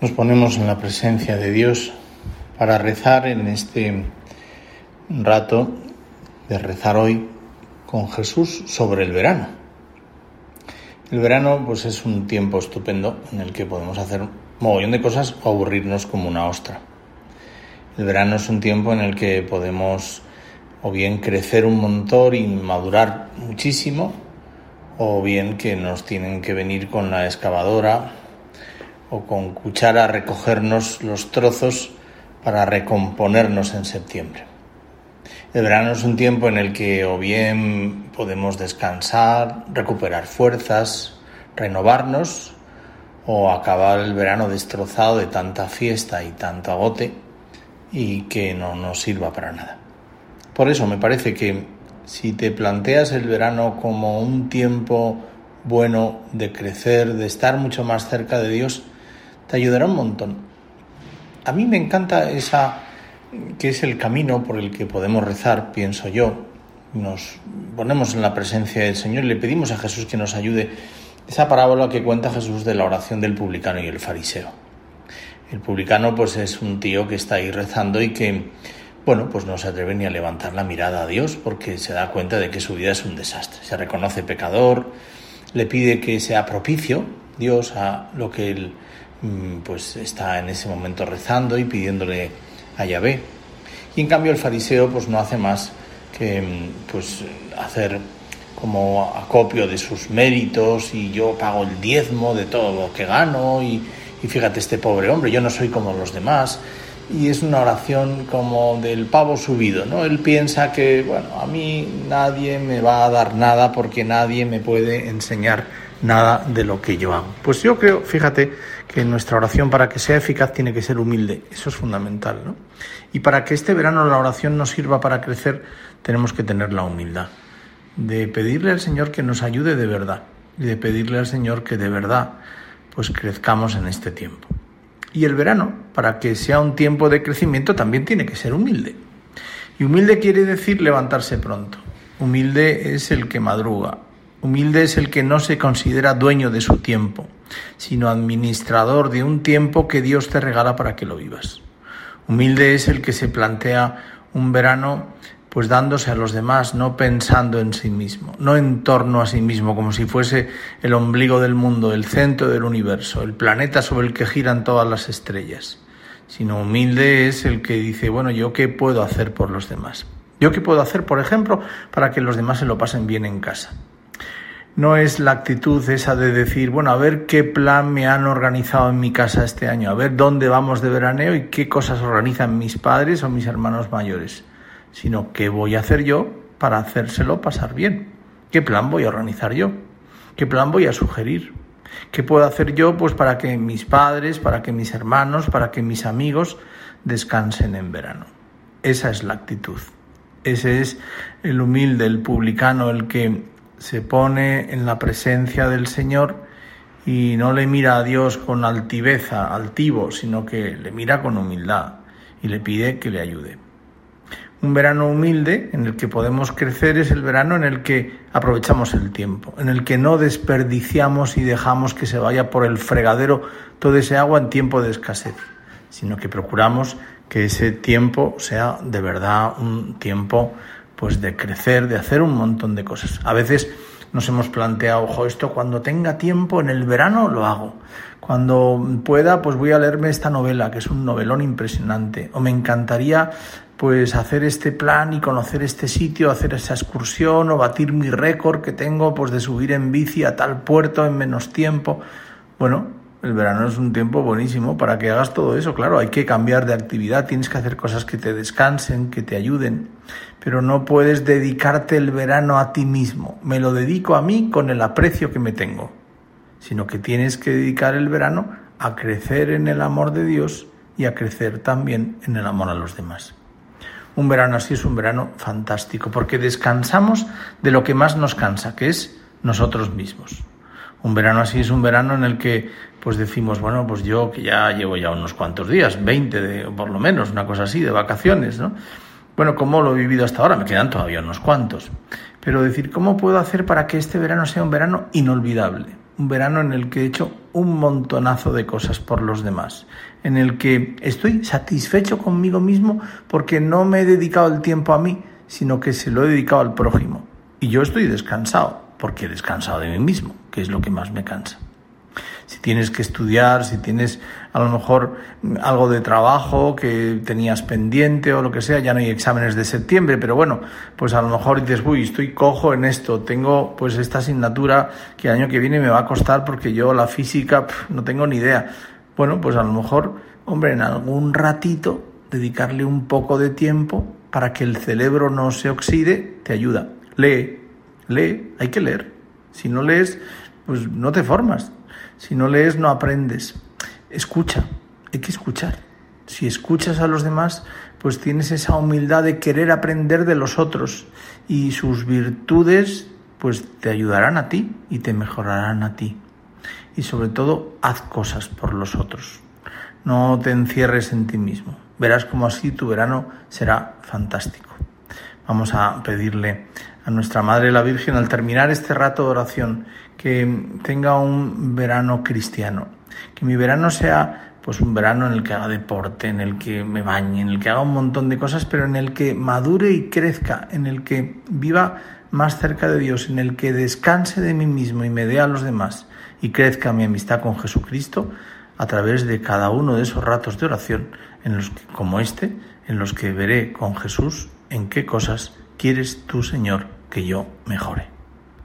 Nos ponemos en la presencia de Dios para rezar en este rato de rezar hoy con Jesús sobre el verano. El verano pues es un tiempo estupendo en el que podemos hacer un mogollón de cosas o aburrirnos como una ostra. El verano es un tiempo en el que podemos o bien crecer un montón y madurar muchísimo, o bien que nos tienen que venir con la excavadora o con cuchara recogernos los trozos para recomponernos en septiembre. El verano es un tiempo en el que o bien podemos descansar, recuperar fuerzas, renovarnos, o acabar el verano destrozado de tanta fiesta y tanto agote y que no nos sirva para nada. Por eso me parece que si te planteas el verano como un tiempo bueno de crecer, de estar mucho más cerca de Dios, te ayudará un montón. A mí me encanta esa que es el camino por el que podemos rezar, pienso yo. Nos ponemos en la presencia del Señor y le pedimos a Jesús que nos ayude. Esa parábola que cuenta Jesús de la oración del publicano y el fariseo. El publicano pues es un tío que está ahí rezando y que bueno, pues no se atreve ni a levantar la mirada a Dios porque se da cuenta de que su vida es un desastre. Se reconoce pecador, le pide que sea propicio Dios a lo que él pues está en ese momento rezando y pidiéndole a Yahvé. Y en cambio el fariseo pues no hace más que mm, pues hacer como acopio de sus méritos y yo pago el diezmo de todo lo que gano y, y fíjate este pobre hombre, yo no soy como los demás y es una oración como del pavo subido, ¿no? Él piensa que, bueno, a mí nadie me va a dar nada porque nadie me puede enseñar nada de lo que yo hago. Pues yo creo, fíjate, que nuestra oración para que sea eficaz tiene que ser humilde. Eso es fundamental, ¿no? Y para que este verano la oración nos sirva para crecer, tenemos que tener la humildad de pedirle al Señor que nos ayude de verdad y de pedirle al Señor que de verdad pues crezcamos en este tiempo. Y el verano, para que sea un tiempo de crecimiento, también tiene que ser humilde. Y humilde quiere decir levantarse pronto. Humilde es el que madruga, Humilde es el que no se considera dueño de su tiempo, sino administrador de un tiempo que Dios te regala para que lo vivas. Humilde es el que se plantea un verano pues dándose a los demás, no pensando en sí mismo, no en torno a sí mismo, como si fuese el ombligo del mundo, el centro del universo, el planeta sobre el que giran todas las estrellas, sino humilde es el que dice, bueno, ¿yo qué puedo hacer por los demás? ¿Yo qué puedo hacer, por ejemplo, para que los demás se lo pasen bien en casa? No es la actitud esa de decir, bueno, a ver qué plan me han organizado en mi casa este año, a ver dónde vamos de veraneo y qué cosas organizan mis padres o mis hermanos mayores, sino qué voy a hacer yo para hacérselo pasar bien, qué plan voy a organizar yo, qué plan voy a sugerir, qué puedo hacer yo pues para que mis padres, para que mis hermanos, para que mis amigos descansen en verano. Esa es la actitud. Ese es el humilde, el publicano, el que se pone en la presencia del Señor y no le mira a Dios con altiveza, altivo, sino que le mira con humildad y le pide que le ayude. Un verano humilde en el que podemos crecer es el verano en el que aprovechamos el tiempo, en el que no desperdiciamos y dejamos que se vaya por el fregadero todo ese agua en tiempo de escasez, sino que procuramos que ese tiempo sea de verdad un tiempo pues de crecer, de hacer un montón de cosas. A veces nos hemos planteado, ojo, esto cuando tenga tiempo en el verano lo hago. Cuando pueda, pues voy a leerme esta novela, que es un novelón impresionante. O me encantaría pues hacer este plan y conocer este sitio, hacer esa excursión o batir mi récord que tengo pues de subir en bici a tal puerto en menos tiempo. Bueno, el verano es un tiempo buenísimo para que hagas todo eso. Claro, hay que cambiar de actividad, tienes que hacer cosas que te descansen, que te ayuden, pero no puedes dedicarte el verano a ti mismo. Me lo dedico a mí con el aprecio que me tengo, sino que tienes que dedicar el verano a crecer en el amor de Dios y a crecer también en el amor a los demás. Un verano así es un verano fantástico porque descansamos de lo que más nos cansa, que es nosotros mismos. Un verano así es un verano en el que pues decimos, bueno, pues yo que ya llevo ya unos cuantos días, 20 de, por lo menos, una cosa así, de vacaciones, ¿no? Bueno, ¿cómo lo he vivido hasta ahora? Me quedan todavía unos cuantos. Pero decir, ¿cómo puedo hacer para que este verano sea un verano inolvidable? un verano en el que he hecho un montonazo de cosas por los demás, en el que estoy satisfecho conmigo mismo porque no me he dedicado el tiempo a mí, sino que se lo he dedicado al prójimo. Y yo estoy descansado, porque he descansado de mí mismo, que es lo que más me cansa si tienes que estudiar, si tienes a lo mejor algo de trabajo que tenías pendiente o lo que sea, ya no hay exámenes de septiembre, pero bueno, pues a lo mejor dices, uy, estoy cojo en esto, tengo pues esta asignatura que el año que viene me va a costar porque yo la física no tengo ni idea. Bueno, pues a lo mejor, hombre, en algún ratito dedicarle un poco de tiempo para que el cerebro no se oxide, te ayuda. Lee, lee, hay que leer. Si no lees, pues no te formas. Si no lees, no aprendes. Escucha, hay que escuchar. Si escuchas a los demás, pues tienes esa humildad de querer aprender de los otros y sus virtudes, pues te ayudarán a ti y te mejorarán a ti. Y sobre todo, haz cosas por los otros. No te encierres en ti mismo. Verás como así tu verano será fantástico. Vamos a pedirle a nuestra Madre la Virgen al terminar este rato de oración que tenga un verano cristiano, que mi verano sea pues un verano en el que haga deporte, en el que me bañe, en el que haga un montón de cosas, pero en el que madure y crezca, en el que viva más cerca de Dios, en el que descanse de mí mismo y me dé a los demás y crezca mi amistad con Jesucristo a través de cada uno de esos ratos de oración en los que, como este, en los que veré con Jesús en qué cosas quieres tú, Señor, que yo mejore.